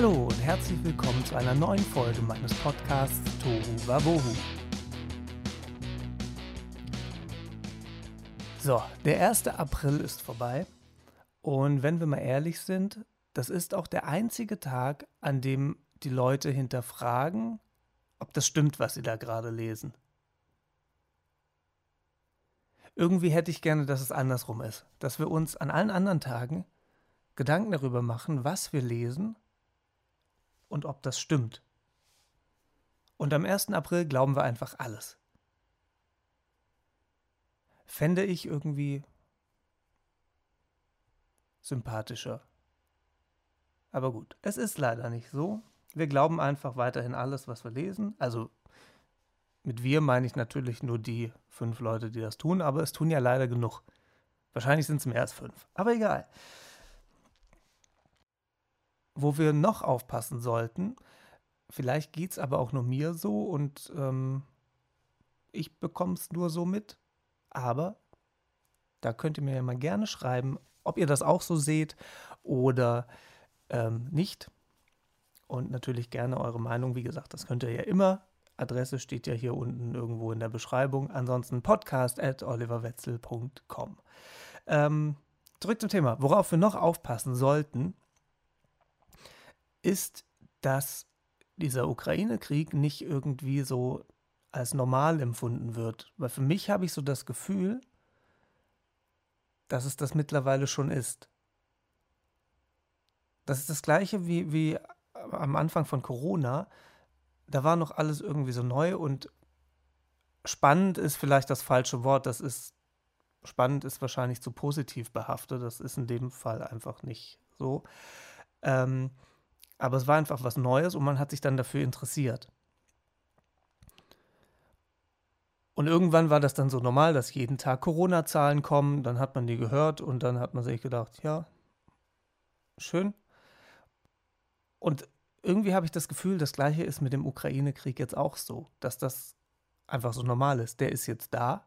Hallo und herzlich willkommen zu einer neuen Folge meines Podcasts Tohu Wabohu. So, der 1. April ist vorbei und wenn wir mal ehrlich sind, das ist auch der einzige Tag, an dem die Leute hinterfragen, ob das stimmt, was sie da gerade lesen. Irgendwie hätte ich gerne, dass es andersrum ist, dass wir uns an allen anderen Tagen Gedanken darüber machen, was wir lesen und ob das stimmt. Und am 1. April glauben wir einfach alles. Fände ich irgendwie sympathischer. Aber gut, es ist leider nicht so. Wir glauben einfach weiterhin alles, was wir lesen. Also mit wir meine ich natürlich nur die fünf Leute, die das tun, aber es tun ja leider genug. Wahrscheinlich sind es mehr als fünf. Aber egal. Wo wir noch aufpassen sollten, vielleicht geht es aber auch nur mir so und ähm, ich bekomme es nur so mit, aber da könnt ihr mir ja mal gerne schreiben, ob ihr das auch so seht oder ähm, nicht. Und natürlich gerne eure Meinung. Wie gesagt, das könnt ihr ja immer Adresse steht ja hier unten irgendwo in der Beschreibung. Ansonsten podcast at oliverwetzel.com. Ähm, zurück zum Thema. Worauf wir noch aufpassen sollten, ist, dass dieser Ukraine-Krieg nicht irgendwie so als normal empfunden wird. Weil für mich habe ich so das Gefühl, dass es das mittlerweile schon ist. Das ist das gleiche wie, wie am Anfang von Corona da war noch alles irgendwie so neu und spannend ist vielleicht das falsche Wort. Das ist spannend ist wahrscheinlich zu positiv behaftet. Das ist in dem Fall einfach nicht so. Ähm, aber es war einfach was Neues und man hat sich dann dafür interessiert. Und irgendwann war das dann so normal, dass jeden Tag Corona-Zahlen kommen. Dann hat man die gehört und dann hat man sich gedacht, ja, schön. Und irgendwie habe ich das Gefühl, das gleiche ist mit dem Ukraine-Krieg jetzt auch so, dass das einfach so normal ist. Der ist jetzt da.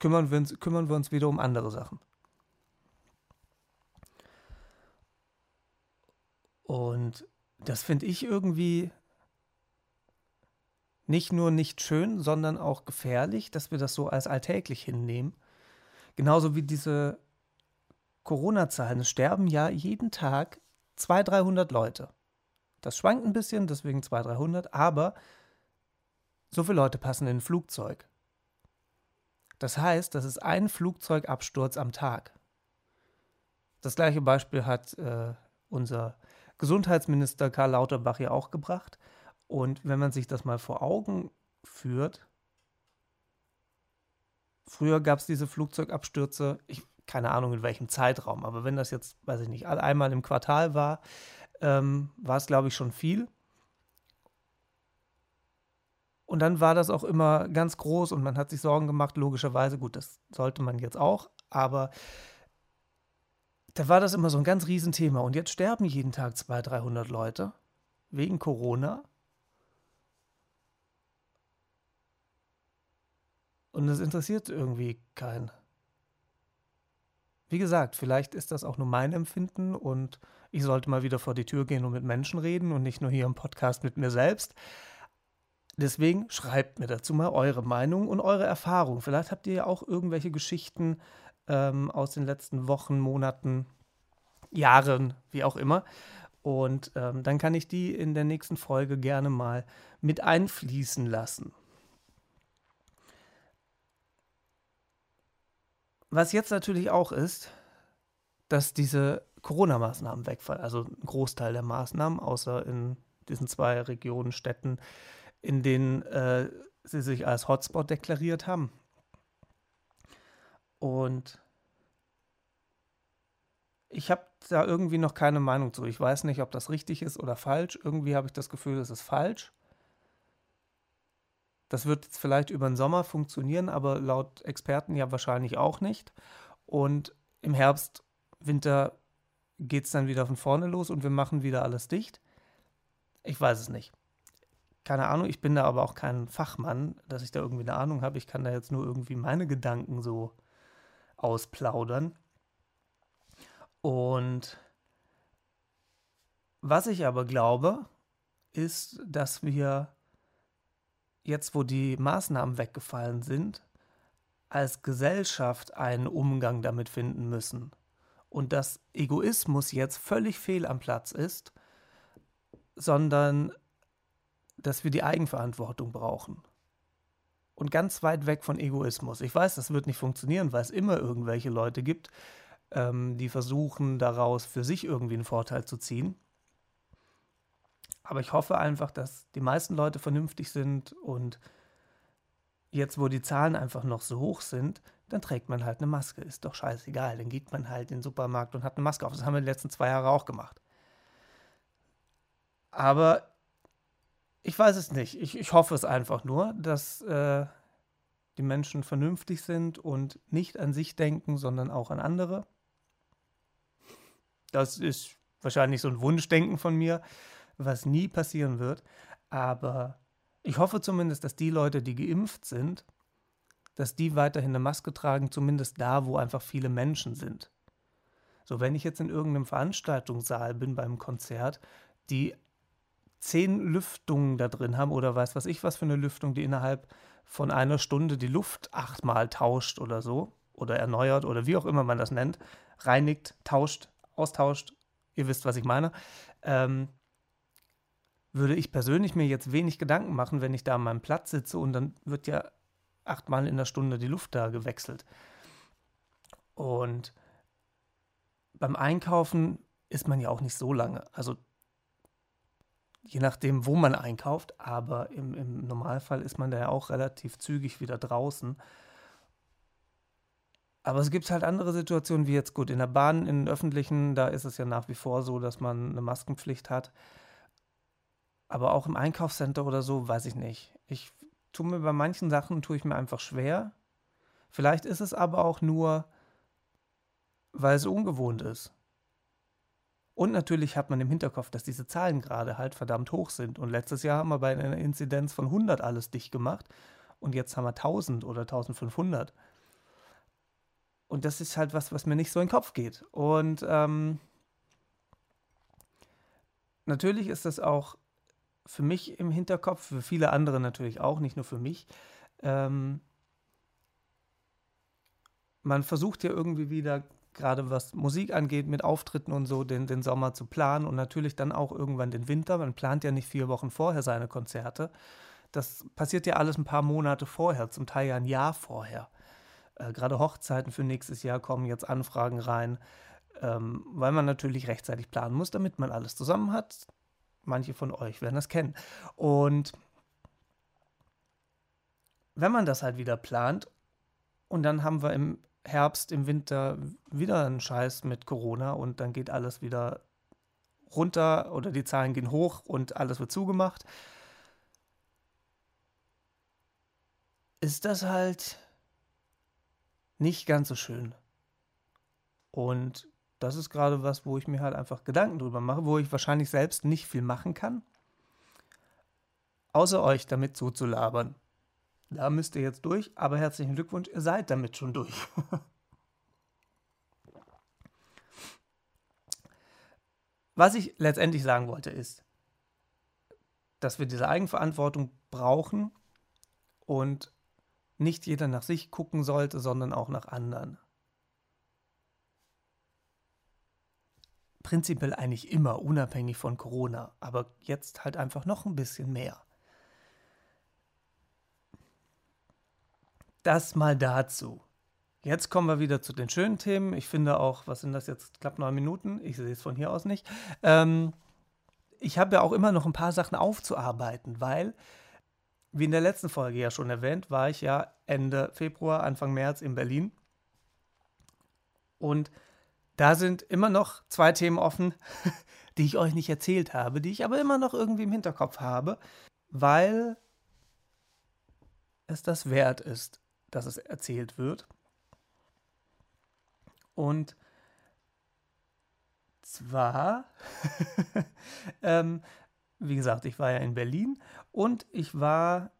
Kümmern wir uns, kümmern wir uns wieder um andere Sachen. Und das finde ich irgendwie nicht nur nicht schön, sondern auch gefährlich, dass wir das so als alltäglich hinnehmen. Genauso wie diese Corona-Zahlen. Es sterben ja jeden Tag 200, 300 Leute. Das schwankt ein bisschen, deswegen 200, 300, aber so viele Leute passen in ein Flugzeug. Das heißt, das ist ein Flugzeugabsturz am Tag. Das gleiche Beispiel hat äh, unser Gesundheitsminister Karl Lauterbach ja auch gebracht. Und wenn man sich das mal vor Augen führt, früher gab es diese Flugzeugabstürze, ich keine Ahnung in welchem Zeitraum, aber wenn das jetzt, weiß ich nicht, einmal im Quartal war, ähm, war es, glaube ich, schon viel. Und dann war das auch immer ganz groß und man hat sich Sorgen gemacht, logischerweise. Gut, das sollte man jetzt auch, aber da war das immer so ein ganz Riesenthema. Und jetzt sterben jeden Tag 200, 300 Leute wegen Corona. Und das interessiert irgendwie keinen. Wie gesagt, vielleicht ist das auch nur mein Empfinden und ich sollte mal wieder vor die Tür gehen und mit Menschen reden und nicht nur hier im Podcast mit mir selbst. Deswegen schreibt mir dazu mal eure Meinung und eure Erfahrung. Vielleicht habt ihr ja auch irgendwelche Geschichten ähm, aus den letzten Wochen, Monaten, Jahren, wie auch immer. Und ähm, dann kann ich die in der nächsten Folge gerne mal mit einfließen lassen. Was jetzt natürlich auch ist, dass diese Corona-Maßnahmen wegfallen, also ein Großteil der Maßnahmen, außer in diesen zwei Regionen, Städten, in denen äh, sie sich als Hotspot deklariert haben. Und ich habe da irgendwie noch keine Meinung zu. Ich weiß nicht, ob das richtig ist oder falsch. Irgendwie habe ich das Gefühl, es ist falsch. Das wird jetzt vielleicht über den Sommer funktionieren, aber laut Experten ja wahrscheinlich auch nicht. Und im Herbst, Winter geht es dann wieder von vorne los und wir machen wieder alles dicht. Ich weiß es nicht. Keine Ahnung, ich bin da aber auch kein Fachmann, dass ich da irgendwie eine Ahnung habe. Ich kann da jetzt nur irgendwie meine Gedanken so ausplaudern. Und Was ich aber glaube, ist, dass wir jetzt, wo die Maßnahmen weggefallen sind, als Gesellschaft einen Umgang damit finden müssen. Und dass Egoismus jetzt völlig fehl am Platz ist, sondern dass wir die Eigenverantwortung brauchen. Und ganz weit weg von Egoismus. Ich weiß, das wird nicht funktionieren, weil es immer irgendwelche Leute gibt, ähm, die versuchen daraus für sich irgendwie einen Vorteil zu ziehen. Aber ich hoffe einfach, dass die meisten Leute vernünftig sind und jetzt, wo die Zahlen einfach noch so hoch sind, dann trägt man halt eine Maske. Ist doch scheißegal. Dann geht man halt in den Supermarkt und hat eine Maske auf. Das haben wir die letzten zwei Jahre auch gemacht. Aber ich weiß es nicht. Ich, ich hoffe es einfach nur, dass äh, die Menschen vernünftig sind und nicht an sich denken, sondern auch an andere. Das ist wahrscheinlich so ein Wunschdenken von mir, was nie passieren wird. Aber ich hoffe zumindest, dass die Leute, die geimpft sind, dass die weiterhin eine Maske tragen, zumindest da, wo einfach viele Menschen sind. So, wenn ich jetzt in irgendeinem Veranstaltungssaal bin beim Konzert, die zehn Lüftungen da drin haben oder weiß was ich was für eine Lüftung, die innerhalb von einer Stunde die Luft achtmal tauscht oder so oder erneuert oder wie auch immer man das nennt, reinigt, tauscht, austauscht, ihr wisst, was ich meine, ähm, würde ich persönlich mir jetzt wenig Gedanken machen, wenn ich da an meinem Platz sitze und dann wird ja achtmal in der Stunde die Luft da gewechselt. Und beim Einkaufen ist man ja auch nicht so lange. Also je nachdem, wo man einkauft, aber im, im Normalfall ist man da ja auch relativ zügig wieder draußen. Aber es gibt halt andere Situationen, wie jetzt gut in der Bahn, in den öffentlichen, da ist es ja nach wie vor so, dass man eine Maskenpflicht hat. Aber auch im Einkaufscenter oder so, weiß ich nicht. Ich tue mir bei manchen Sachen, tue ich mir einfach schwer. Vielleicht ist es aber auch nur, weil es ungewohnt ist. Und natürlich hat man im Hinterkopf, dass diese Zahlen gerade halt verdammt hoch sind. Und letztes Jahr haben wir bei einer Inzidenz von 100 alles dicht gemacht. Und jetzt haben wir 1000 oder 1500. Und das ist halt was, was mir nicht so in den Kopf geht. Und ähm, natürlich ist das auch für mich im Hinterkopf, für viele andere natürlich auch, nicht nur für mich. Ähm, man versucht ja irgendwie wieder, gerade was Musik angeht, mit Auftritten und so, den, den Sommer zu planen und natürlich dann auch irgendwann den Winter. Man plant ja nicht vier Wochen vorher seine Konzerte. Das passiert ja alles ein paar Monate vorher, zum Teil ja ein Jahr vorher. Äh, gerade Hochzeiten für nächstes Jahr kommen jetzt Anfragen rein, ähm, weil man natürlich rechtzeitig planen muss, damit man alles zusammen hat. Manche von euch werden das kennen. Und wenn man das halt wieder plant und dann haben wir im Herbst, im Winter wieder einen Scheiß mit Corona und dann geht alles wieder runter oder die Zahlen gehen hoch und alles wird zugemacht, ist das halt nicht ganz so schön. Und das ist gerade was, wo ich mir halt einfach Gedanken drüber mache, wo ich wahrscheinlich selbst nicht viel machen kann, außer euch damit zuzulabern. Da müsst ihr jetzt durch, aber herzlichen Glückwunsch, ihr seid damit schon durch. Was ich letztendlich sagen wollte ist, dass wir diese Eigenverantwortung brauchen und nicht jeder nach sich gucken sollte, sondern auch nach anderen. prinzipiell eigentlich immer, unabhängig von Corona, aber jetzt halt einfach noch ein bisschen mehr. Das mal dazu. Jetzt kommen wir wieder zu den schönen Themen. Ich finde auch, was sind das jetzt, knapp neun Minuten? Ich sehe es von hier aus nicht. Ähm, ich habe ja auch immer noch ein paar Sachen aufzuarbeiten, weil, wie in der letzten Folge ja schon erwähnt, war ich ja Ende Februar, Anfang März in Berlin. Und da sind immer noch zwei Themen offen, die ich euch nicht erzählt habe, die ich aber immer noch irgendwie im Hinterkopf habe, weil es das wert ist, dass es erzählt wird. Und zwar, ähm, wie gesagt, ich war ja in Berlin und ich war,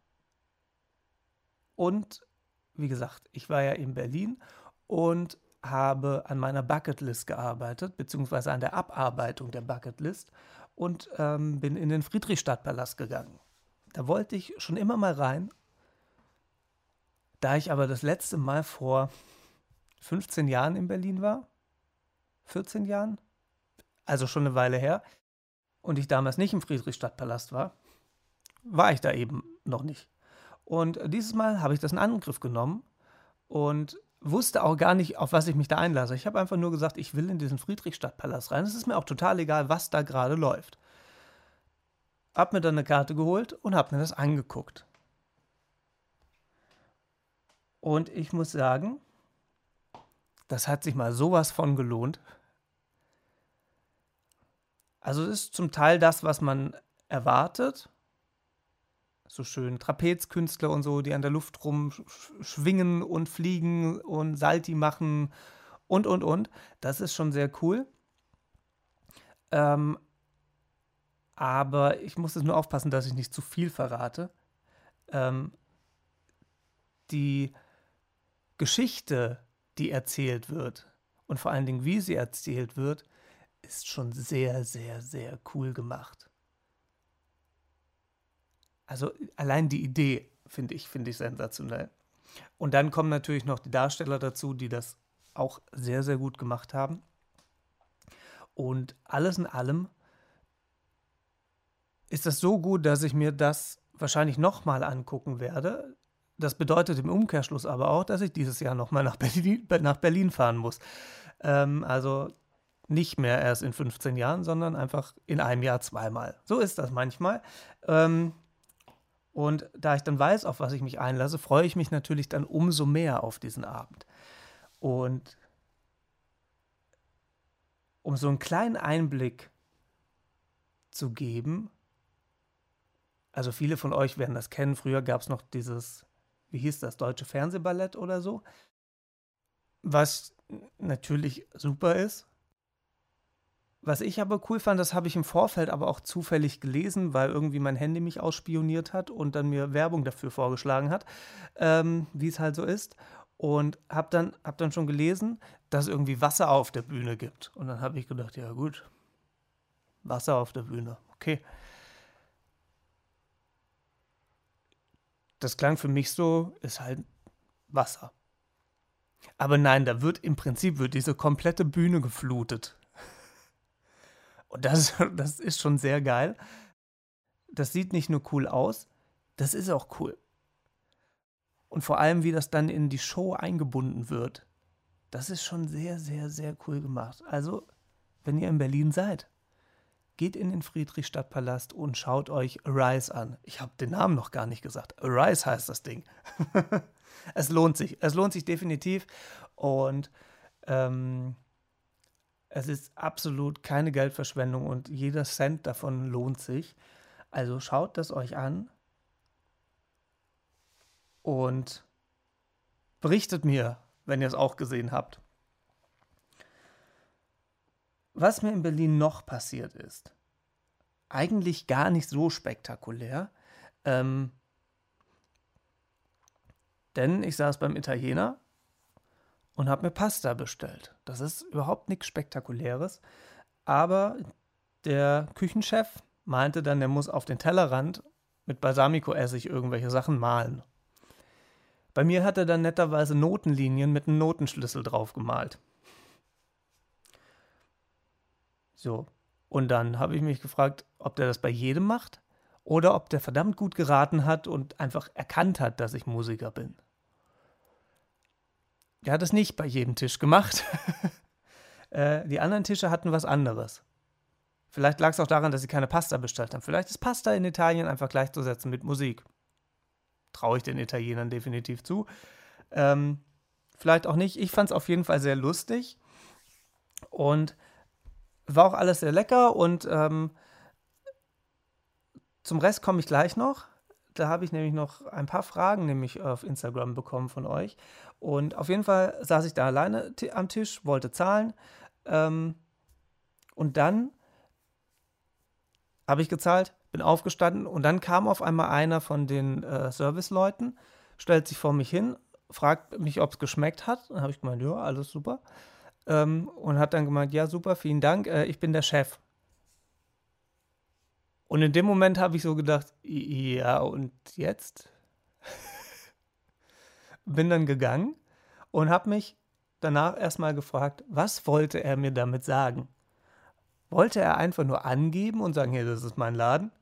und wie gesagt, ich war ja in Berlin und habe an meiner Bucketlist gearbeitet, beziehungsweise an der Abarbeitung der Bucketlist und ähm, bin in den Friedrichstadtpalast gegangen. Da wollte ich schon immer mal rein. Da ich aber das letzte Mal vor 15 Jahren in Berlin war, 14 Jahren, also schon eine Weile her, und ich damals nicht im Friedrichstadtpalast war, war ich da eben noch nicht. Und dieses Mal habe ich das in Angriff genommen und wusste auch gar nicht, auf was ich mich da einlasse. Ich habe einfach nur gesagt, ich will in diesen Friedrichstadtpalast rein. Es ist mir auch total egal, was da gerade läuft. Hab mir dann eine Karte geholt und hab mir das angeguckt. Und ich muss sagen, das hat sich mal sowas von gelohnt. Also es ist zum Teil das, was man erwartet, so schön Trapezkünstler und so, die an der Luft rumschwingen und fliegen und Salti machen und, und, und. Das ist schon sehr cool. Ähm, aber ich muss jetzt nur aufpassen, dass ich nicht zu viel verrate. Ähm, die Geschichte, die erzählt wird und vor allen Dingen, wie sie erzählt wird, ist schon sehr, sehr, sehr cool gemacht. Also allein die Idee finde ich, finde ich sensationell. Und dann kommen natürlich noch die Darsteller dazu, die das auch sehr, sehr gut gemacht haben. Und alles in allem ist das so gut, dass ich mir das wahrscheinlich nochmal angucken werde. Das bedeutet im Umkehrschluss aber auch, dass ich dieses Jahr nochmal nach Berlin, nach Berlin fahren muss. Ähm, also nicht mehr erst in 15 Jahren, sondern einfach in einem Jahr zweimal. So ist das manchmal. Ähm, und da ich dann weiß, auf was ich mich einlasse, freue ich mich natürlich dann umso mehr auf diesen Abend. Und um so einen kleinen Einblick zu geben, also viele von euch werden das kennen, früher gab es noch dieses, wie hieß das, deutsche Fernsehballett oder so, was natürlich super ist, was ich aber cool fand, das habe ich im Vorfeld aber auch zufällig gelesen, weil irgendwie mein Handy mich ausspioniert hat und dann mir Werbung dafür vorgeschlagen hat, ähm, wie es halt so ist. Und habe dann, hab dann schon gelesen, dass es irgendwie Wasser auf der Bühne gibt. Und dann habe ich gedacht, ja gut, Wasser auf der Bühne, okay. Das klang für mich so, ist halt Wasser. Aber nein, da wird im Prinzip wird diese komplette Bühne geflutet und das, das ist schon sehr geil. Das sieht nicht nur cool aus, das ist auch cool. Und vor allem, wie das dann in die Show eingebunden wird. Das ist schon sehr, sehr, sehr cool gemacht. Also, wenn ihr in Berlin seid, geht in den Friedrichstadtpalast und schaut euch Arise an. Ich habe den Namen noch gar nicht gesagt. Arise heißt das Ding. es lohnt sich. Es lohnt sich definitiv. Und ähm, es ist absolut keine Geldverschwendung und jeder Cent davon lohnt sich. Also schaut das euch an und berichtet mir, wenn ihr es auch gesehen habt. Was mir in Berlin noch passiert ist, eigentlich gar nicht so spektakulär, ähm, denn ich saß beim Italiener und habe mir Pasta bestellt. Das ist überhaupt nichts Spektakuläres. Aber der Küchenchef meinte dann, er muss auf den Tellerrand mit Balsamico-Essig irgendwelche Sachen malen. Bei mir hat er dann netterweise Notenlinien mit einem Notenschlüssel drauf gemalt. So. Und dann habe ich mich gefragt, ob der das bei jedem macht oder ob der verdammt gut geraten hat und einfach erkannt hat, dass ich Musiker bin. Der hat es nicht bei jedem Tisch gemacht. äh, die anderen Tische hatten was anderes. Vielleicht lag es auch daran, dass sie keine Pasta bestellt haben. Vielleicht ist Pasta in Italien einfach gleichzusetzen mit Musik. Traue ich den Italienern definitiv zu. Ähm, vielleicht auch nicht. Ich fand es auf jeden Fall sehr lustig. Und war auch alles sehr lecker. Und ähm, zum Rest komme ich gleich noch. Da habe ich nämlich noch ein paar Fragen nämlich auf Instagram bekommen von euch. Und auf jeden Fall saß ich da alleine am Tisch, wollte zahlen. Ähm, und dann habe ich gezahlt, bin aufgestanden und dann kam auf einmal einer von den äh, Serviceleuten, stellt sich vor mich hin fragt mich, ob es geschmeckt hat. Dann habe ich gemeint, ja, alles super. Ähm, und hat dann gemeint, ja, super, vielen Dank, äh, ich bin der Chef. Und in dem Moment habe ich so gedacht, ja, und jetzt? bin dann gegangen und habe mich danach erstmal gefragt, was wollte er mir damit sagen? Wollte er einfach nur angeben und sagen, hier, das ist mein Laden?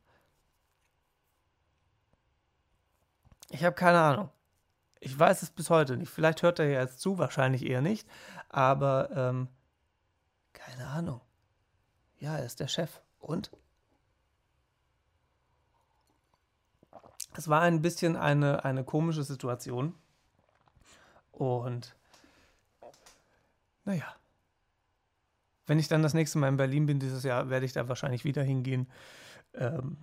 Ich habe keine Ahnung. Ich weiß es bis heute nicht. Vielleicht hört er ja jetzt zu, wahrscheinlich eher nicht. Aber ähm, keine Ahnung. Ja, er ist der Chef. Und? Es war ein bisschen eine, eine komische Situation. Und naja. Wenn ich dann das nächste Mal in Berlin bin dieses Jahr, werde ich da wahrscheinlich wieder hingehen. Ähm,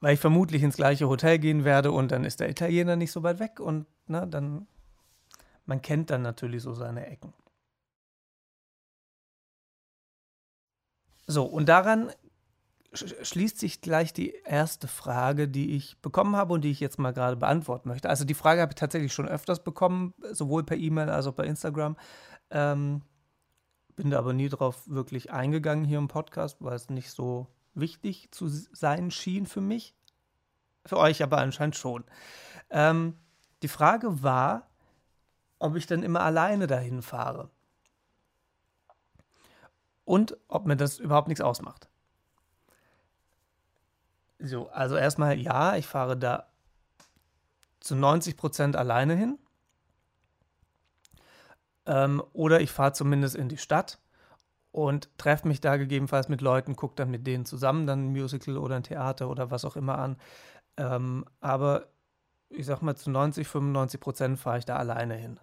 weil ich vermutlich ins gleiche Hotel gehen werde und dann ist der Italiener nicht so weit weg und na, dann, man kennt dann natürlich so seine Ecken. So, und daran schließt sich gleich die erste Frage, die ich bekommen habe und die ich jetzt mal gerade beantworten möchte. Also die Frage habe ich tatsächlich schon öfters bekommen, sowohl per E-Mail als auch bei Instagram. Ähm, bin da aber nie drauf wirklich eingegangen hier im Podcast, weil es nicht so wichtig zu sein schien für mich. Für euch aber anscheinend schon. Ähm, die Frage war, ob ich dann immer alleine dahin fahre. Und ob mir das überhaupt nichts ausmacht. So, also erstmal ja, ich fahre da zu 90 Prozent alleine hin. Ähm, oder ich fahre zumindest in die Stadt und treffe mich da gegebenenfalls mit Leuten, gucke dann mit denen zusammen dann ein Musical oder ein Theater oder was auch immer an. Ähm, aber ich sag mal, zu 90, 95 Prozent fahre ich da alleine hin.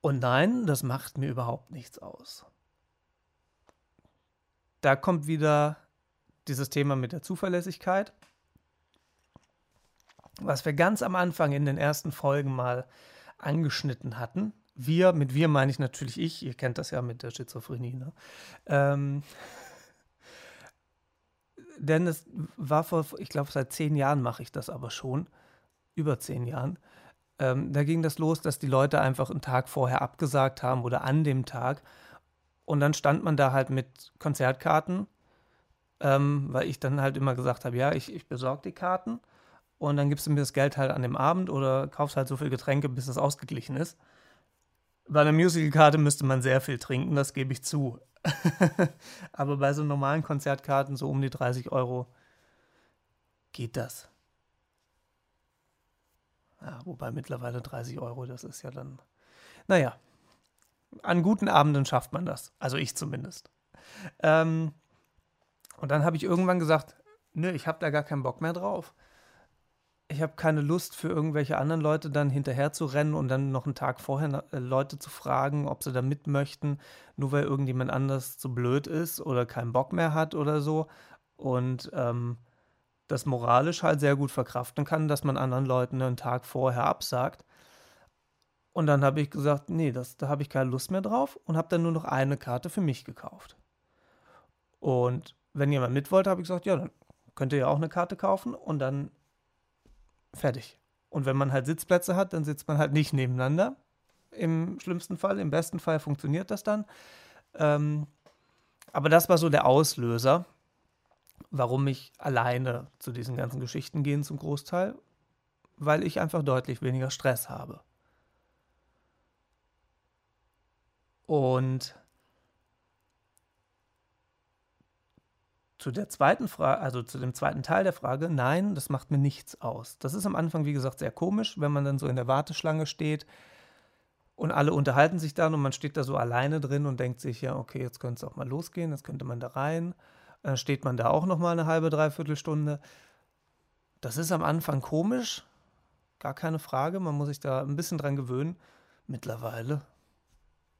Und nein, das macht mir überhaupt nichts aus. Da kommt wieder dieses Thema mit der Zuverlässigkeit, was wir ganz am Anfang in den ersten Folgen mal angeschnitten hatten. Wir, mit wir meine ich natürlich ich, ihr kennt das ja mit der Schizophrenie. Ne? Ähm, denn es war vor, ich glaube, seit zehn Jahren mache ich das aber schon, über zehn Jahren. Ähm, da ging das los, dass die Leute einfach einen Tag vorher abgesagt haben oder an dem Tag. Und dann stand man da halt mit Konzertkarten, ähm, weil ich dann halt immer gesagt habe, ja, ich, ich besorge die Karten und dann gibst du mir das Geld halt an dem Abend oder kaufst halt so viel Getränke, bis es ausgeglichen ist. Bei einer Musicalkarte müsste man sehr viel trinken, das gebe ich zu. Aber bei so normalen Konzertkarten, so um die 30 Euro, geht das. Ja, wobei mittlerweile 30 Euro, das ist ja dann. Naja, an guten Abenden schafft man das. Also ich zumindest. Ähm, und dann habe ich irgendwann gesagt, nö, ich habe da gar keinen Bock mehr drauf ich habe keine Lust für irgendwelche anderen Leute dann hinterher zu rennen und dann noch einen Tag vorher äh, Leute zu fragen, ob sie da mit möchten, nur weil irgendjemand anders zu blöd ist oder keinen Bock mehr hat oder so. Und ähm, das moralisch halt sehr gut verkraften kann, dass man anderen Leuten einen Tag vorher absagt. Und dann habe ich gesagt, nee, das, da habe ich keine Lust mehr drauf und habe dann nur noch eine Karte für mich gekauft. Und wenn jemand mit wollte, habe ich gesagt, ja, dann könnt ihr ja auch eine Karte kaufen und dann Fertig. Und wenn man halt Sitzplätze hat, dann sitzt man halt nicht nebeneinander. Im schlimmsten Fall, im besten Fall funktioniert das dann. Ähm, aber das war so der Auslöser, warum ich alleine zu diesen ganzen Geschichten gehe zum Großteil, weil ich einfach deutlich weniger Stress habe. Und zu der zweiten Frage, also zu dem zweiten Teil der Frage, nein, das macht mir nichts aus. Das ist am Anfang, wie gesagt, sehr komisch, wenn man dann so in der Warteschlange steht und alle unterhalten sich dann und man steht da so alleine drin und denkt sich, ja, okay, jetzt könnte es auch mal losgehen, jetzt könnte man da rein. Dann steht man da auch noch mal eine halbe, dreiviertel Stunde. Das ist am Anfang komisch, gar keine Frage, man muss sich da ein bisschen dran gewöhnen. Mittlerweile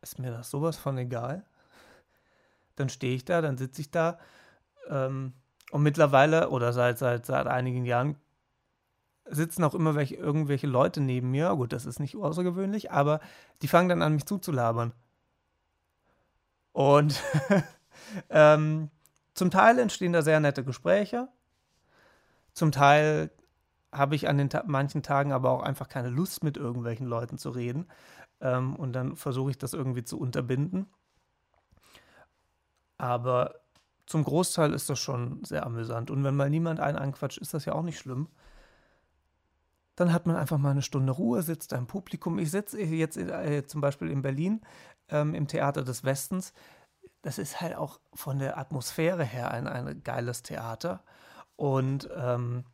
ist mir das sowas von egal. Dann stehe ich da, dann sitze ich da ähm, und mittlerweile oder seit, seit, seit einigen Jahren sitzen auch immer welche, irgendwelche Leute neben mir. Gut, das ist nicht außergewöhnlich, aber die fangen dann an, mich zuzulabern. Und ähm, zum Teil entstehen da sehr nette Gespräche. Zum Teil habe ich an den Ta manchen Tagen aber auch einfach keine Lust, mit irgendwelchen Leuten zu reden. Ähm, und dann versuche ich das irgendwie zu unterbinden. Aber zum Großteil ist das schon sehr amüsant. Und wenn mal niemand einen anquatscht, ist das ja auch nicht schlimm. Dann hat man einfach mal eine Stunde Ruhe, sitzt im Publikum. Ich sitze jetzt äh, zum Beispiel in Berlin ähm, im Theater des Westens. Das ist halt auch von der Atmosphäre her ein, ein geiles Theater. Und ähm,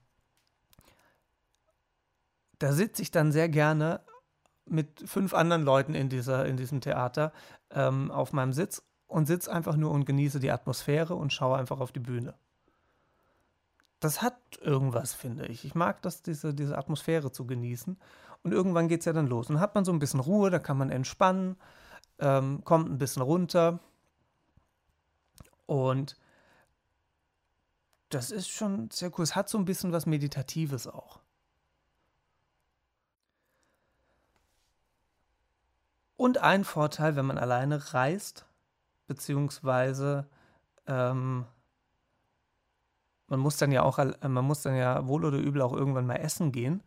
da sitze ich dann sehr gerne mit fünf anderen Leuten in, dieser, in diesem Theater ähm, auf meinem Sitz und sitze einfach nur und genieße die Atmosphäre und schaue einfach auf die Bühne. Das hat irgendwas, finde ich. Ich mag das, diese, diese Atmosphäre zu genießen. Und irgendwann geht es ja dann los. Und hat man so ein bisschen Ruhe, da kann man entspannen, ähm, kommt ein bisschen runter. Und das ist schon sehr cool. Es hat so ein bisschen was Meditatives auch. Und ein Vorteil, wenn man alleine reist, beziehungsweise ähm, man muss dann ja auch, man muss dann ja wohl oder übel auch irgendwann mal essen gehen,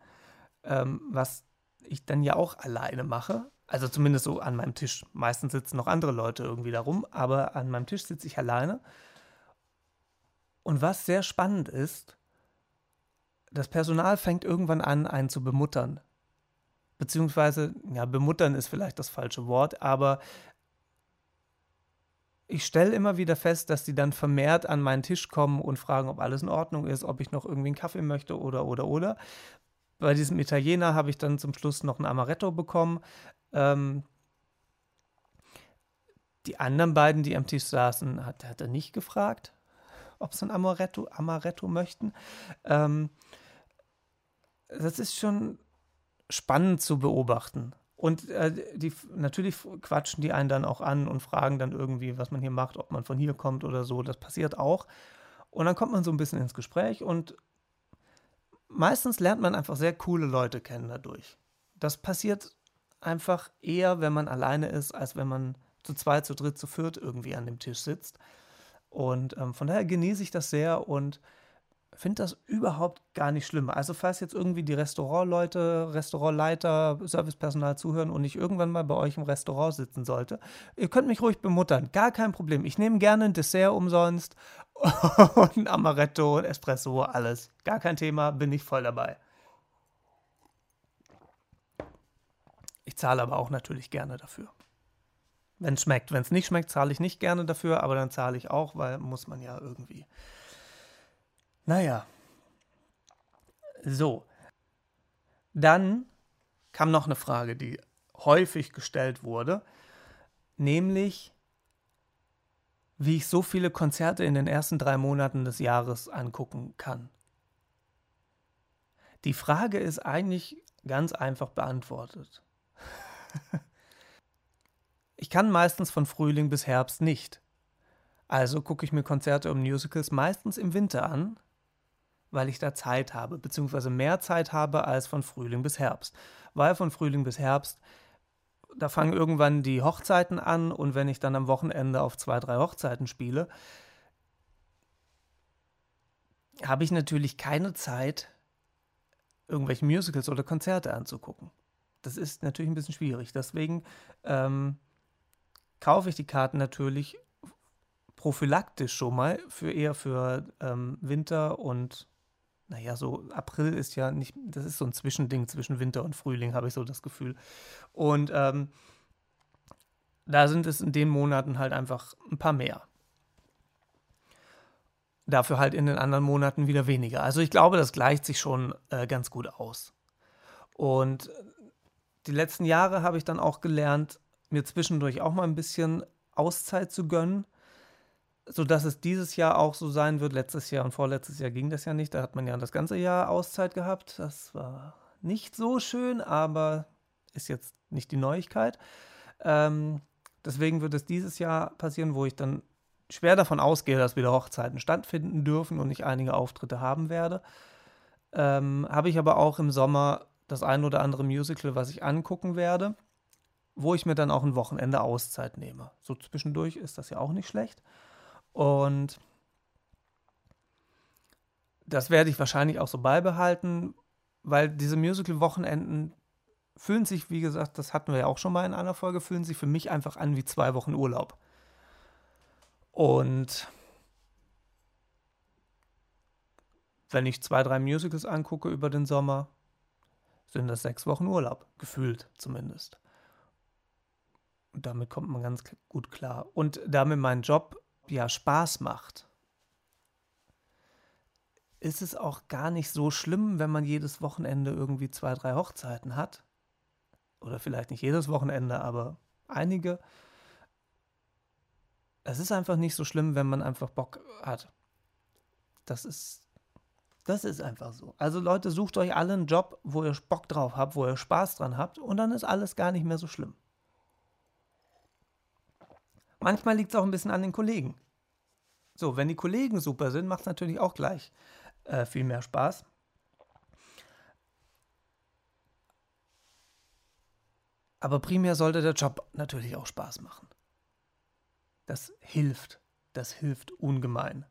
ähm, was ich dann ja auch alleine mache. Also zumindest so an meinem Tisch. Meistens sitzen noch andere Leute irgendwie da rum, aber an meinem Tisch sitze ich alleine. Und was sehr spannend ist, das Personal fängt irgendwann an, einen zu bemuttern beziehungsweise, ja, bemuttern ist vielleicht das falsche Wort, aber ich stelle immer wieder fest, dass die dann vermehrt an meinen Tisch kommen und fragen, ob alles in Ordnung ist, ob ich noch irgendwie einen Kaffee möchte oder, oder, oder. Bei diesem Italiener habe ich dann zum Schluss noch ein Amaretto bekommen. Ähm, die anderen beiden, die am Tisch saßen, hat, hat er nicht gefragt, ob sie ein Amaretto, Amaretto möchten. Ähm, das ist schon spannend zu beobachten. Und äh, die, natürlich quatschen die einen dann auch an und fragen dann irgendwie, was man hier macht, ob man von hier kommt oder so. Das passiert auch. Und dann kommt man so ein bisschen ins Gespräch und meistens lernt man einfach sehr coole Leute kennen dadurch. Das passiert einfach eher, wenn man alleine ist, als wenn man zu zweit, zu dritt, zu viert irgendwie an dem Tisch sitzt. Und ähm, von daher genieße ich das sehr und finde das überhaupt gar nicht schlimm. Also falls jetzt irgendwie die Restaurantleute, Restaurantleiter, Servicepersonal zuhören und ich irgendwann mal bei euch im Restaurant sitzen sollte, ihr könnt mich ruhig bemuttern, gar kein Problem. Ich nehme gerne ein Dessert umsonst und Amaretto, ein Espresso, alles. Gar kein Thema, bin ich voll dabei. Ich zahle aber auch natürlich gerne dafür. Wenn es schmeckt. Wenn es nicht schmeckt, zahle ich nicht gerne dafür, aber dann zahle ich auch, weil muss man ja irgendwie. Naja. So. Dann kam noch eine Frage, die häufig gestellt wurde, nämlich wie ich so viele Konzerte in den ersten drei Monaten des Jahres angucken kann. Die Frage ist eigentlich ganz einfach beantwortet. ich kann meistens von Frühling bis Herbst nicht. Also gucke ich mir Konzerte und Musicals meistens im Winter an, weil ich da Zeit habe, beziehungsweise mehr Zeit habe als von Frühling bis Herbst. Weil von Frühling bis Herbst, da fangen irgendwann die Hochzeiten an und wenn ich dann am Wochenende auf zwei, drei Hochzeiten spiele, habe ich natürlich keine Zeit, irgendwelche Musicals oder Konzerte anzugucken. Das ist natürlich ein bisschen schwierig. Deswegen ähm, kaufe ich die Karten natürlich prophylaktisch schon mal für eher für ähm, Winter und naja, so April ist ja nicht, das ist so ein Zwischending zwischen Winter und Frühling, habe ich so das Gefühl. Und ähm, da sind es in den Monaten halt einfach ein paar mehr. Dafür halt in den anderen Monaten wieder weniger. Also ich glaube, das gleicht sich schon äh, ganz gut aus. Und die letzten Jahre habe ich dann auch gelernt, mir zwischendurch auch mal ein bisschen Auszeit zu gönnen sodass es dieses Jahr auch so sein wird. Letztes Jahr und vorletztes Jahr ging das ja nicht. Da hat man ja das ganze Jahr Auszeit gehabt. Das war nicht so schön, aber ist jetzt nicht die Neuigkeit. Ähm, deswegen wird es dieses Jahr passieren, wo ich dann schwer davon ausgehe, dass wieder Hochzeiten stattfinden dürfen und ich einige Auftritte haben werde. Ähm, Habe ich aber auch im Sommer das ein oder andere Musical, was ich angucken werde, wo ich mir dann auch ein Wochenende Auszeit nehme. So zwischendurch ist das ja auch nicht schlecht. Und das werde ich wahrscheinlich auch so beibehalten. weil diese Musical-Wochenenden fühlen sich, wie gesagt, das hatten wir ja auch schon mal in einer Folge, fühlen sich für mich einfach an wie zwei Wochen Urlaub. Und wenn ich zwei, drei Musicals angucke über den Sommer, sind das sechs Wochen Urlaub, gefühlt zumindest. Und damit kommt man ganz gut klar. Und damit mein Job ja Spaß macht, ist es auch gar nicht so schlimm, wenn man jedes Wochenende irgendwie zwei, drei Hochzeiten hat. Oder vielleicht nicht jedes Wochenende, aber einige. Es ist einfach nicht so schlimm, wenn man einfach Bock hat. Das ist das ist einfach so. Also Leute, sucht euch alle einen Job, wo ihr Bock drauf habt, wo ihr Spaß dran habt und dann ist alles gar nicht mehr so schlimm. Manchmal liegt es auch ein bisschen an den Kollegen. So, wenn die Kollegen super sind, macht es natürlich auch gleich äh, viel mehr Spaß. Aber primär sollte der Job natürlich auch Spaß machen. Das hilft. Das hilft ungemein.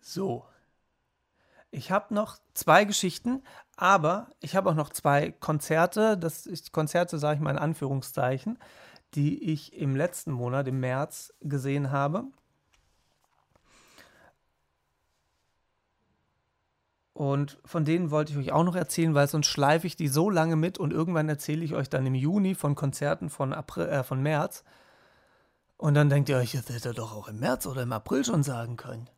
So. Ich habe noch zwei Geschichten, aber ich habe auch noch zwei Konzerte, das ist Konzerte, sage ich mal in Anführungszeichen, die ich im letzten Monat, im März, gesehen habe. Und von denen wollte ich euch auch noch erzählen, weil sonst schleife ich die so lange mit und irgendwann erzähle ich euch dann im Juni von Konzerten von, April, äh, von März. Und dann denkt ihr euch, das hätte er doch auch im März oder im April schon sagen können.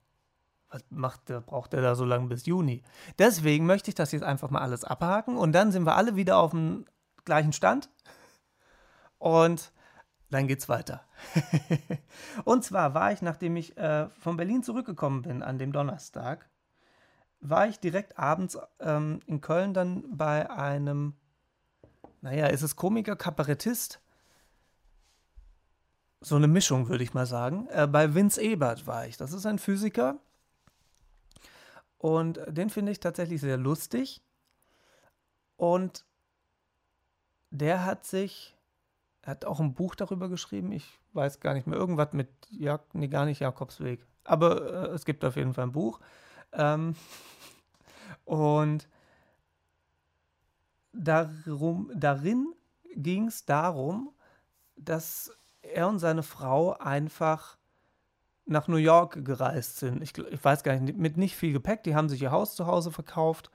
Was macht der, braucht der da so lange bis Juni? Deswegen möchte ich das jetzt einfach mal alles abhaken und dann sind wir alle wieder auf dem gleichen Stand. Und dann geht's weiter. und zwar war ich, nachdem ich äh, von Berlin zurückgekommen bin an dem Donnerstag, war ich direkt abends ähm, in Köln dann bei einem, naja, ist es Komiker, Kabarettist? So eine Mischung, würde ich mal sagen. Äh, bei Vince Ebert war ich. Das ist ein Physiker, und den finde ich tatsächlich sehr lustig. Und der hat sich, er hat auch ein Buch darüber geschrieben, ich weiß gar nicht mehr, irgendwas mit, Jak nee, gar nicht Jakobsweg, aber äh, es gibt auf jeden Fall ein Buch. Ähm, und darum, darin ging es darum, dass er und seine Frau einfach nach New York gereist sind. Ich, ich, weiß gar nicht, mit nicht viel Gepäck. Die haben sich ihr Haus zu Hause verkauft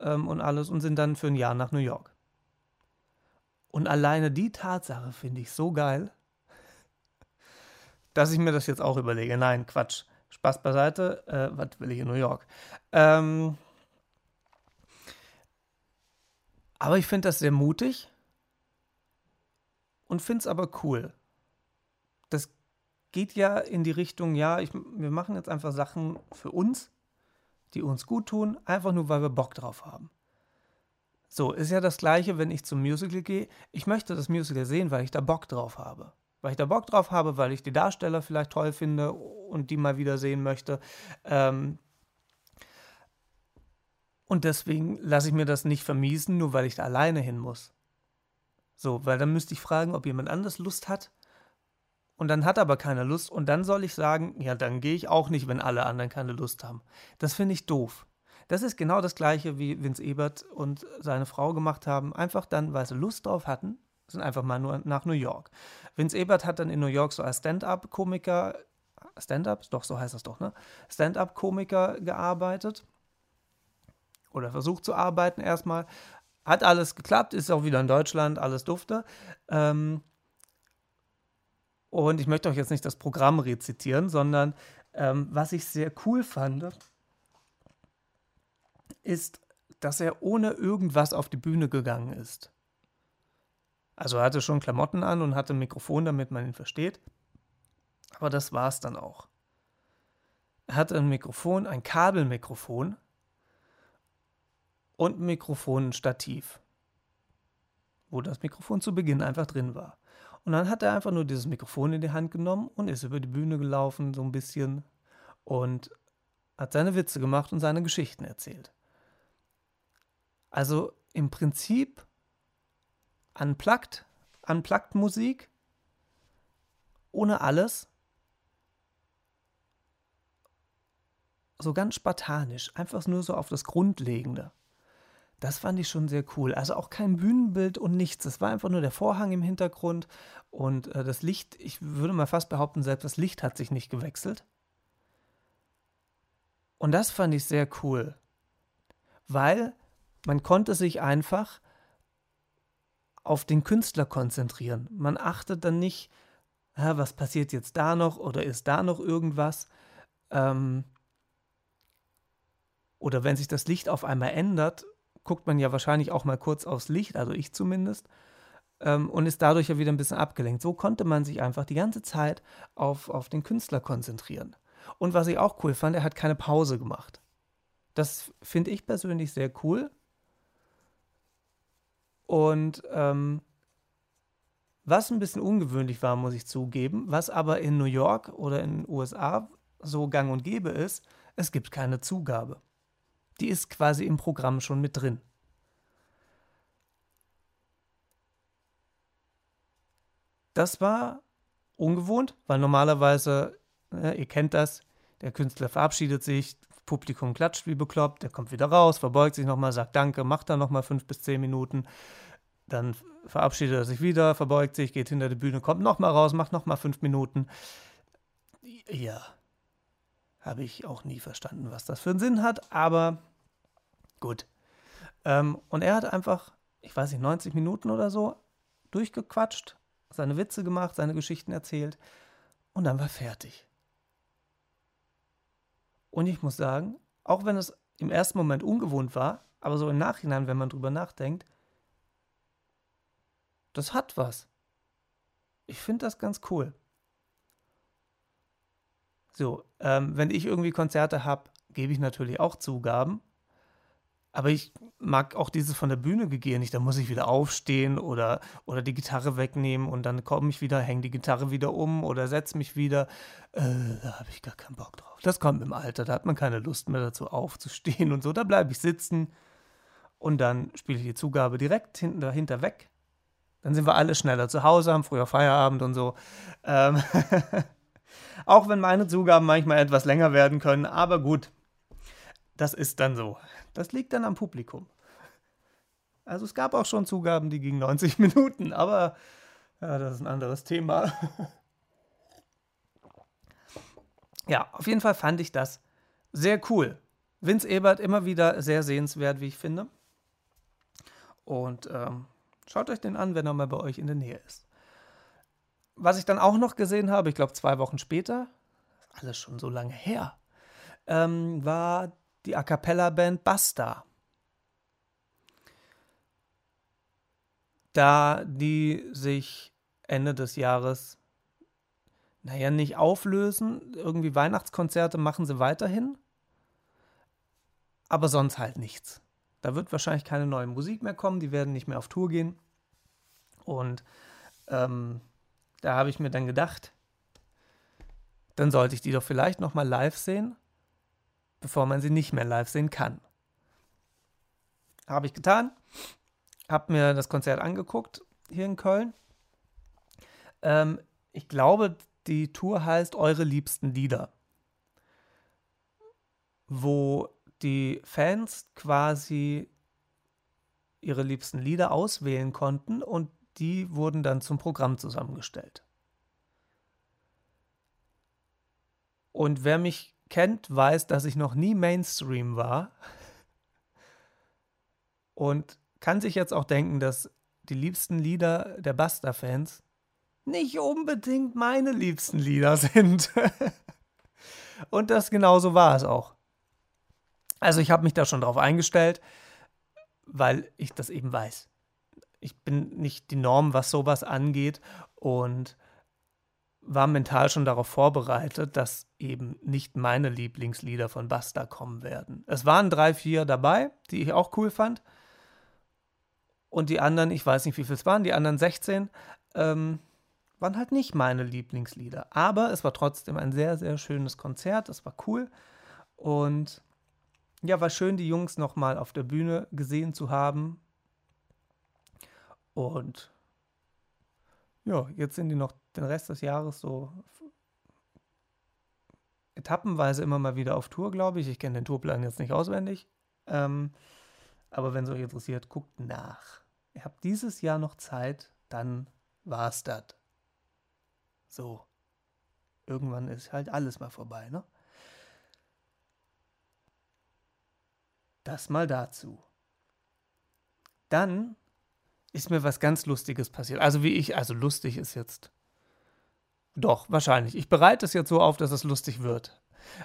ähm, und alles und sind dann für ein Jahr nach New York. Und alleine die Tatsache finde ich so geil, dass ich mir das jetzt auch überlege. Nein, Quatsch. Spaß beiseite. Äh, was will ich in New York? Ähm, aber ich finde das sehr mutig und finde es aber cool. Das geht ja in die Richtung, ja, ich, wir machen jetzt einfach Sachen für uns, die uns gut tun, einfach nur, weil wir Bock drauf haben. So, ist ja das gleiche, wenn ich zum Musical gehe. Ich möchte das Musical sehen, weil ich da Bock drauf habe. Weil ich da Bock drauf habe, weil ich die Darsteller vielleicht toll finde und die mal wieder sehen möchte. Ähm und deswegen lasse ich mir das nicht vermiesen, nur weil ich da alleine hin muss. So, weil dann müsste ich fragen, ob jemand anders Lust hat und dann hat aber keiner Lust und dann soll ich sagen, ja, dann gehe ich auch nicht, wenn alle anderen keine Lust haben. Das finde ich doof. Das ist genau das gleiche, wie Vince Ebert und seine Frau gemacht haben. Einfach dann, weil sie Lust drauf hatten, sind einfach mal nur nach New York. Vince Ebert hat dann in New York so als Stand-up-Komiker, Stand-up, doch so heißt das doch, ne? Stand-up-Komiker gearbeitet oder versucht zu arbeiten erstmal. Hat alles geklappt, ist auch wieder in Deutschland, alles dufte. Ähm, und ich möchte euch jetzt nicht das Programm rezitieren, sondern ähm, was ich sehr cool fand, ist, dass er ohne irgendwas auf die Bühne gegangen ist. Also er hatte schon Klamotten an und hatte ein Mikrofon, damit man ihn versteht. Aber das war es dann auch. Er hatte ein Mikrofon, ein Kabelmikrofon und ein Mikrofonstativ, wo das Mikrofon zu Beginn einfach drin war. Und dann hat er einfach nur dieses Mikrofon in die Hand genommen und ist über die Bühne gelaufen, so ein bisschen, und hat seine Witze gemacht und seine Geschichten erzählt. Also im Prinzip unplugged, unplugged Musik, ohne alles. so ganz spartanisch, einfach nur so auf das Grundlegende. Das fand ich schon sehr cool. Also auch kein Bühnenbild und nichts. Es war einfach nur der Vorhang im Hintergrund und äh, das Licht, ich würde mal fast behaupten, selbst das Licht hat sich nicht gewechselt. Und das fand ich sehr cool, weil man konnte sich einfach auf den Künstler konzentrieren. Man achtet dann nicht, was passiert jetzt da noch oder ist da noch irgendwas. Ähm, oder wenn sich das Licht auf einmal ändert, guckt man ja wahrscheinlich auch mal kurz aufs Licht, also ich zumindest, ähm, und ist dadurch ja wieder ein bisschen abgelenkt. So konnte man sich einfach die ganze Zeit auf, auf den Künstler konzentrieren. Und was ich auch cool fand, er hat keine Pause gemacht. Das finde ich persönlich sehr cool. Und ähm, was ein bisschen ungewöhnlich war, muss ich zugeben, was aber in New York oder in den USA so gang und gäbe ist, es gibt keine Zugabe. Die ist quasi im Programm schon mit drin. Das war ungewohnt, weil normalerweise, ja, ihr kennt das, der Künstler verabschiedet sich, Publikum klatscht wie bekloppt, der kommt wieder raus, verbeugt sich nochmal, sagt Danke, macht dann nochmal fünf bis zehn Minuten, dann verabschiedet er sich wieder, verbeugt sich, geht hinter die Bühne, kommt nochmal raus, macht nochmal fünf Minuten. Ja, habe ich auch nie verstanden, was das für einen Sinn hat, aber gut. Ähm, und er hat einfach, ich weiß nicht, 90 Minuten oder so durchgequatscht, seine Witze gemacht, seine Geschichten erzählt und dann war fertig. Und ich muss sagen, auch wenn es im ersten Moment ungewohnt war, aber so im Nachhinein, wenn man drüber nachdenkt, das hat was. Ich finde das ganz cool. So, ähm, wenn ich irgendwie Konzerte habe, gebe ich natürlich auch Zugaben. Aber ich mag auch dieses von der Bühne gegehen nicht. Da muss ich wieder aufstehen oder, oder die Gitarre wegnehmen und dann komme ich wieder, hänge die Gitarre wieder um oder setze mich wieder. Äh, da habe ich gar keinen Bock drauf. Das kommt im Alter, da hat man keine Lust mehr dazu aufzustehen und so. Da bleibe ich sitzen und dann spiele ich die Zugabe direkt hinten dahinter weg. Dann sind wir alle schneller zu Hause, haben früher Feierabend und so. Ähm auch wenn meine Zugaben manchmal etwas länger werden können, aber gut, das ist dann so. Das liegt dann am Publikum. Also es gab auch schon Zugaben, die gingen 90 Minuten, aber ja, das ist ein anderes Thema. ja, auf jeden Fall fand ich das sehr cool. Vince Ebert immer wieder sehr sehenswert, wie ich finde. Und ähm, schaut euch den an, wenn er mal bei euch in der Nähe ist. Was ich dann auch noch gesehen habe, ich glaube zwei Wochen später, alles schon so lange her, ähm, war die A cappella-Band Basta. Da die sich Ende des Jahres, naja, nicht auflösen, irgendwie Weihnachtskonzerte machen sie weiterhin, aber sonst halt nichts. Da wird wahrscheinlich keine neue Musik mehr kommen, die werden nicht mehr auf Tour gehen. Und ähm, da habe ich mir dann gedacht, dann sollte ich die doch vielleicht nochmal live sehen bevor man sie nicht mehr live sehen kann. Habe ich getan, habe mir das Konzert angeguckt hier in Köln. Ähm, ich glaube, die Tour heißt Eure liebsten Lieder, wo die Fans quasi ihre liebsten Lieder auswählen konnten und die wurden dann zum Programm zusammengestellt. Und wer mich kennt, weiß, dass ich noch nie Mainstream war. Und kann sich jetzt auch denken, dass die liebsten Lieder der Buster-Fans nicht unbedingt meine liebsten Lieder sind. Und das genauso war es auch. Also ich habe mich da schon drauf eingestellt, weil ich das eben weiß. Ich bin nicht die Norm, was sowas angeht. Und war mental schon darauf vorbereitet, dass eben nicht meine Lieblingslieder von Basta kommen werden. Es waren drei, vier dabei, die ich auch cool fand. Und die anderen, ich weiß nicht, wie viel es waren, die anderen 16, ähm, waren halt nicht meine Lieblingslieder. Aber es war trotzdem ein sehr, sehr schönes Konzert. Es war cool. Und ja, war schön, die Jungs nochmal auf der Bühne gesehen zu haben. Und ja, jetzt sind die noch den Rest des Jahres so etappenweise immer mal wieder auf Tour, glaube ich. Ich kenne den Tourplan jetzt nicht auswendig. Ähm, aber wenn es euch interessiert, guckt nach. Ihr habt dieses Jahr noch Zeit, dann war's das. So. Irgendwann ist halt alles mal vorbei, ne? Das mal dazu. Dann ist mir was ganz Lustiges passiert. Also wie ich, also lustig ist jetzt. Doch, wahrscheinlich. Ich bereite es jetzt so auf, dass es lustig wird.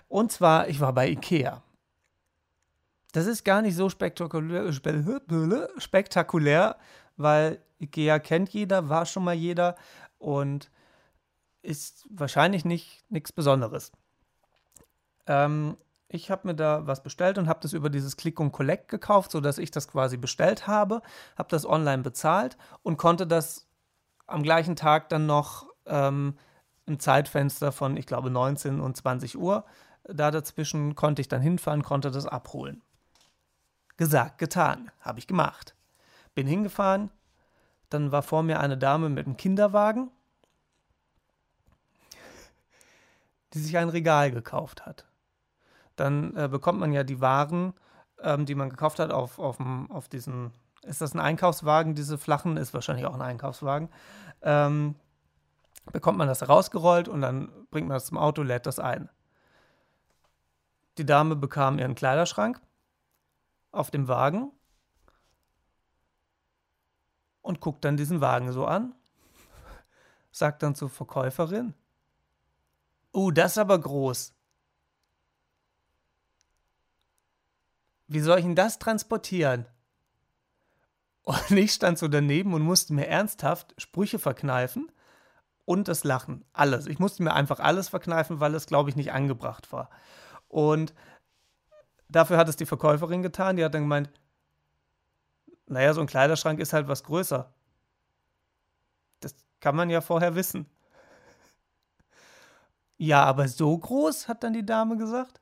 Und zwar, ich war bei Ikea. Das ist gar nicht so spektakulär, spektakulär, weil Ikea kennt jeder, war schon mal jeder und ist wahrscheinlich nicht nichts Besonderes. Ähm, ich habe mir da was bestellt und habe das über dieses Click und Collect gekauft, sodass ich das quasi bestellt habe, habe das online bezahlt und konnte das am gleichen Tag dann noch ähm, im Zeitfenster von, ich glaube, 19 und 20 Uhr, da dazwischen konnte ich dann hinfahren, konnte das abholen. Gesagt, getan, habe ich gemacht. Bin hingefahren, dann war vor mir eine Dame mit einem Kinderwagen, die sich ein Regal gekauft hat dann äh, bekommt man ja die Waren, ähm, die man gekauft hat, auf, auf, auf diesen, ist das ein Einkaufswagen, diese flachen, ist wahrscheinlich auch ein Einkaufswagen, ähm, bekommt man das rausgerollt und dann bringt man das zum Auto, lädt das ein. Die Dame bekam ihren Kleiderschrank auf dem Wagen und guckt dann diesen Wagen so an, sagt dann zur Verkäuferin, Oh, das ist aber groß. Wie soll ich denn das transportieren? Und ich stand so daneben und musste mir ernsthaft Sprüche verkneifen und das Lachen. Alles. Ich musste mir einfach alles verkneifen, weil es, glaube ich, nicht angebracht war. Und dafür hat es die Verkäuferin getan. Die hat dann gemeint, naja, so ein Kleiderschrank ist halt was größer. Das kann man ja vorher wissen. Ja, aber so groß, hat dann die Dame gesagt.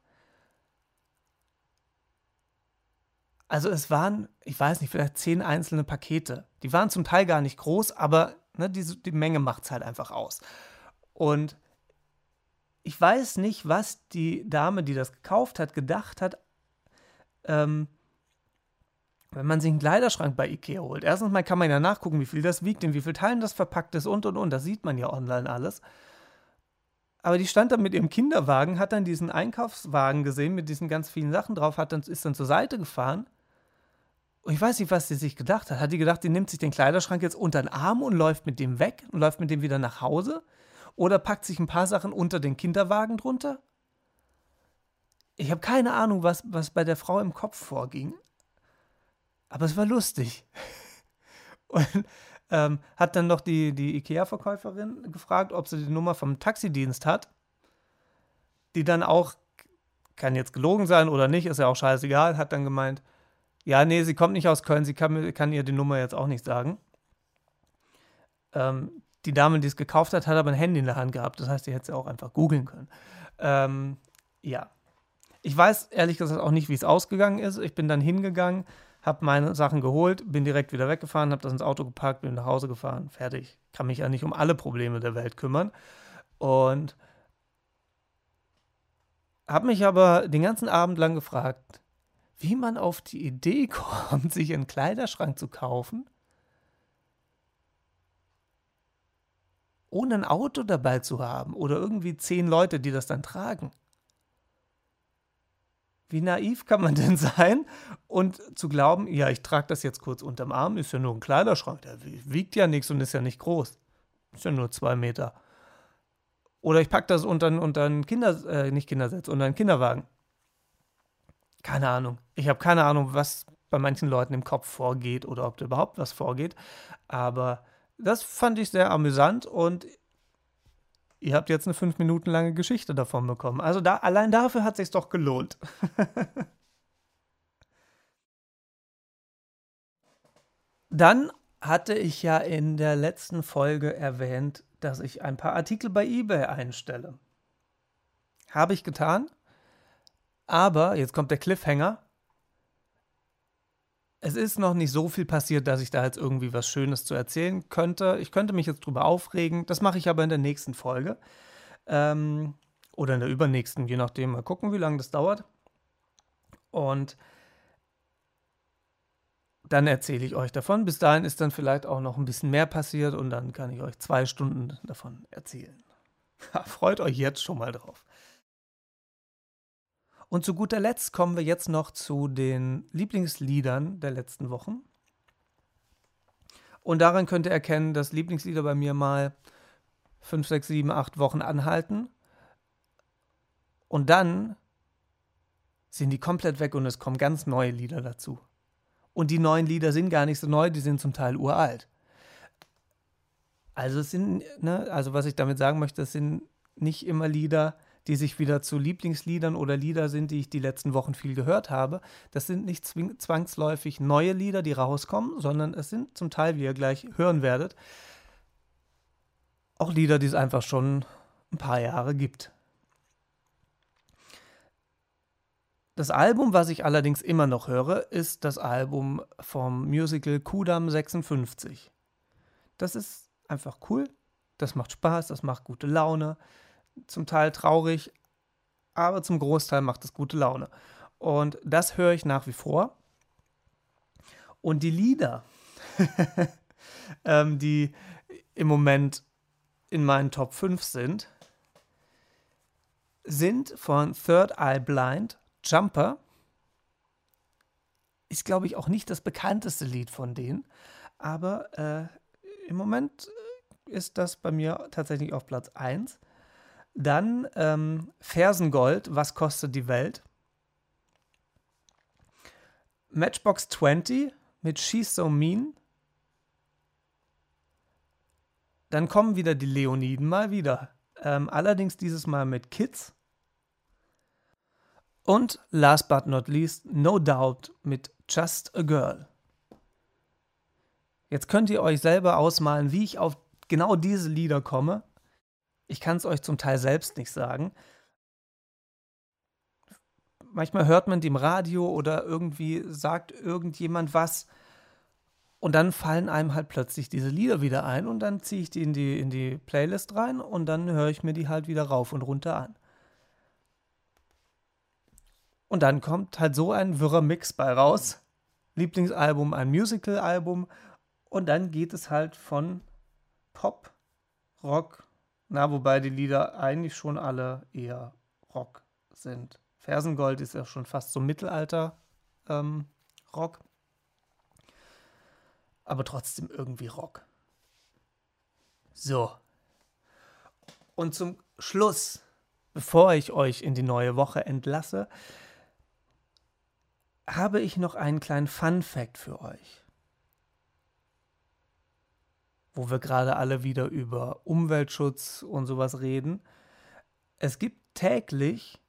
Also es waren, ich weiß nicht, vielleicht zehn einzelne Pakete. Die waren zum Teil gar nicht groß, aber ne, die, die Menge macht es halt einfach aus. Und ich weiß nicht, was die Dame, die das gekauft hat, gedacht hat, ähm, wenn man sich einen Kleiderschrank bei Ikea holt. Erstens mal kann man ja nachgucken, wie viel das wiegt, in wie vielen Teilen das verpackt ist und und und. Das sieht man ja online alles. Aber die stand dann mit ihrem Kinderwagen, hat dann diesen Einkaufswagen gesehen mit diesen ganz vielen Sachen drauf, hat dann, ist dann zur Seite gefahren und ich weiß nicht, was sie sich gedacht hat. Hat die gedacht, die nimmt sich den Kleiderschrank jetzt unter den Arm und läuft mit dem weg und läuft mit dem wieder nach Hause? Oder packt sich ein paar Sachen unter den Kinderwagen drunter? Ich habe keine Ahnung, was, was bei der Frau im Kopf vorging. Aber es war lustig. Und ähm, hat dann noch die, die IKEA-Verkäuferin gefragt, ob sie die Nummer vom Taxidienst hat. Die dann auch, kann jetzt gelogen sein oder nicht, ist ja auch scheißegal, hat dann gemeint, ja, nee, sie kommt nicht aus Köln, sie kann, kann ihr die Nummer jetzt auch nicht sagen. Ähm, die Dame, die es gekauft hat, hat aber ein Handy in der Hand gehabt. Das heißt, die hätte sie auch einfach googeln können. Ähm, ja. Ich weiß ehrlich gesagt auch nicht, wie es ausgegangen ist. Ich bin dann hingegangen, habe meine Sachen geholt, bin direkt wieder weggefahren, habe das ins Auto gepackt, bin nach Hause gefahren, fertig. Kann mich ja nicht um alle Probleme der Welt kümmern. Und habe mich aber den ganzen Abend lang gefragt, wie man auf die Idee kommt, sich einen Kleiderschrank zu kaufen, ohne ein Auto dabei zu haben oder irgendwie zehn Leute, die das dann tragen. Wie naiv kann man denn sein und zu glauben, ja, ich trage das jetzt kurz unterm Arm, ist ja nur ein Kleiderschrank, der wiegt ja nichts und ist ja nicht groß. Ist ja nur zwei Meter. Oder ich packe das unter, unter einen Kinder, äh, nicht Kindersitz, unter einen Kinderwagen. Keine Ahnung. Ich habe keine Ahnung, was bei manchen Leuten im Kopf vorgeht oder ob da überhaupt was vorgeht. Aber das fand ich sehr amüsant und ihr habt jetzt eine fünf Minuten lange Geschichte davon bekommen. Also da, allein dafür hat es sich doch gelohnt. Dann hatte ich ja in der letzten Folge erwähnt, dass ich ein paar Artikel bei eBay einstelle. Habe ich getan. Aber, jetzt kommt der Cliffhanger. Es ist noch nicht so viel passiert, dass ich da jetzt irgendwie was Schönes zu erzählen könnte. Ich könnte mich jetzt drüber aufregen. Das mache ich aber in der nächsten Folge. Ähm, Oder in der übernächsten, je nachdem. Mal gucken, wie lange das dauert. Und dann erzähle ich euch davon. Bis dahin ist dann vielleicht auch noch ein bisschen mehr passiert und dann kann ich euch zwei Stunden davon erzählen. Freut euch jetzt schon mal drauf. Und zu guter Letzt kommen wir jetzt noch zu den Lieblingsliedern der letzten Wochen. Und daran könnt ihr erkennen, dass Lieblingslieder bei mir mal 5, 6, 7, 8 Wochen anhalten. Und dann sind die komplett weg und es kommen ganz neue Lieder dazu. Und die neuen Lieder sind gar nicht so neu, die sind zum Teil uralt. Also es sind, ne, also was ich damit sagen möchte, es sind nicht immer Lieder, die sich wieder zu Lieblingsliedern oder Lieder sind, die ich die letzten Wochen viel gehört habe. Das sind nicht zwangsläufig neue Lieder, die rauskommen, sondern es sind zum Teil, wie ihr gleich hören werdet, auch Lieder, die es einfach schon ein paar Jahre gibt. Das Album, was ich allerdings immer noch höre, ist das Album vom Musical Kudam 56. Das ist einfach cool, das macht Spaß, das macht gute Laune, zum Teil traurig, aber zum Großteil macht es gute Laune. Und das höre ich nach wie vor. Und die Lieder, ähm, die im Moment in meinen Top 5 sind, sind von Third Eye Blind Jumper. Ist, glaube ich, auch nicht das bekannteste Lied von denen. Aber äh, im Moment äh, ist das bei mir tatsächlich auf Platz 1. Dann ähm, Fersengold, was kostet die Welt? Matchbox 20 mit She's So Mean. Dann kommen wieder die Leoniden mal wieder. Ähm, allerdings dieses Mal mit Kids. Und last but not least, No Doubt mit Just a Girl. Jetzt könnt ihr euch selber ausmalen, wie ich auf genau diese Lieder komme. Ich kann es euch zum Teil selbst nicht sagen. Manchmal hört man die im Radio oder irgendwie sagt irgendjemand was und dann fallen einem halt plötzlich diese Lieder wieder ein und dann ziehe ich die in die, in die Playlist rein und dann höre ich mir die halt wieder rauf und runter an. Und dann kommt halt so ein wirrer Mix bei raus. Lieblingsalbum, ein Musicalalbum und dann geht es halt von Pop, Rock, na, wobei die Lieder eigentlich schon alle eher Rock sind. Fersengold ist ja schon fast so Mittelalter-Rock. Ähm, aber trotzdem irgendwie Rock. So. Und zum Schluss, bevor ich euch in die neue Woche entlasse, habe ich noch einen kleinen Fun Fact für euch wo wir gerade alle wieder über Umweltschutz und sowas reden. Es gibt täglich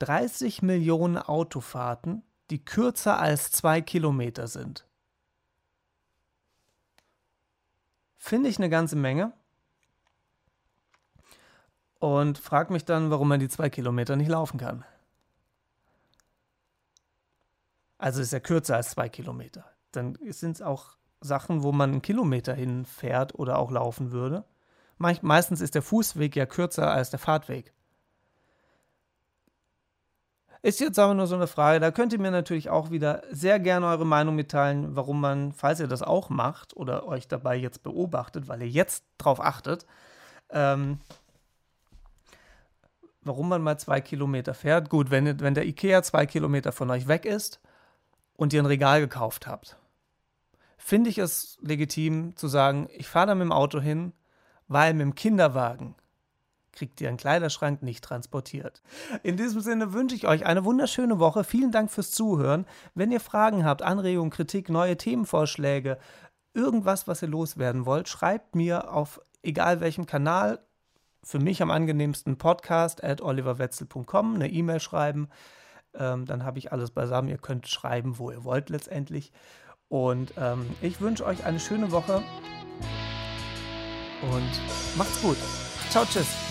30 Millionen Autofahrten, die kürzer als zwei Kilometer sind. Finde ich eine ganze Menge. Und frag mich dann, warum man die zwei Kilometer nicht laufen kann. Also ist er kürzer als zwei Kilometer. Dann sind es auch Sachen, wo man einen Kilometer hinfährt oder auch laufen würde. meistens ist der Fußweg ja kürzer als der Fahrtweg. Ist jetzt aber nur so eine Frage, da könnt ihr mir natürlich auch wieder sehr gerne eure Meinung mitteilen, warum man, falls ihr das auch macht oder euch dabei jetzt beobachtet, weil ihr jetzt drauf achtet, ähm, warum man mal zwei Kilometer fährt. Gut, wenn, wenn der Ikea zwei Kilometer von euch weg ist und ihr ein Regal gekauft habt, finde ich es legitim zu sagen, ich fahre da mit dem Auto hin, weil mit dem Kinderwagen kriegt ihr einen Kleiderschrank nicht transportiert. In diesem Sinne wünsche ich euch eine wunderschöne Woche. Vielen Dank fürs Zuhören. Wenn ihr Fragen habt, Anregungen, Kritik, neue Themenvorschläge, irgendwas, was ihr loswerden wollt, schreibt mir auf egal welchem Kanal. Für mich am angenehmsten Podcast at oliverwetzel.com, eine E-Mail schreiben. Ähm, dann habe ich alles beisammen. Ihr könnt schreiben, wo ihr wollt letztendlich. Und ähm, ich wünsche euch eine schöne Woche und macht's gut. Ciao, tschüss.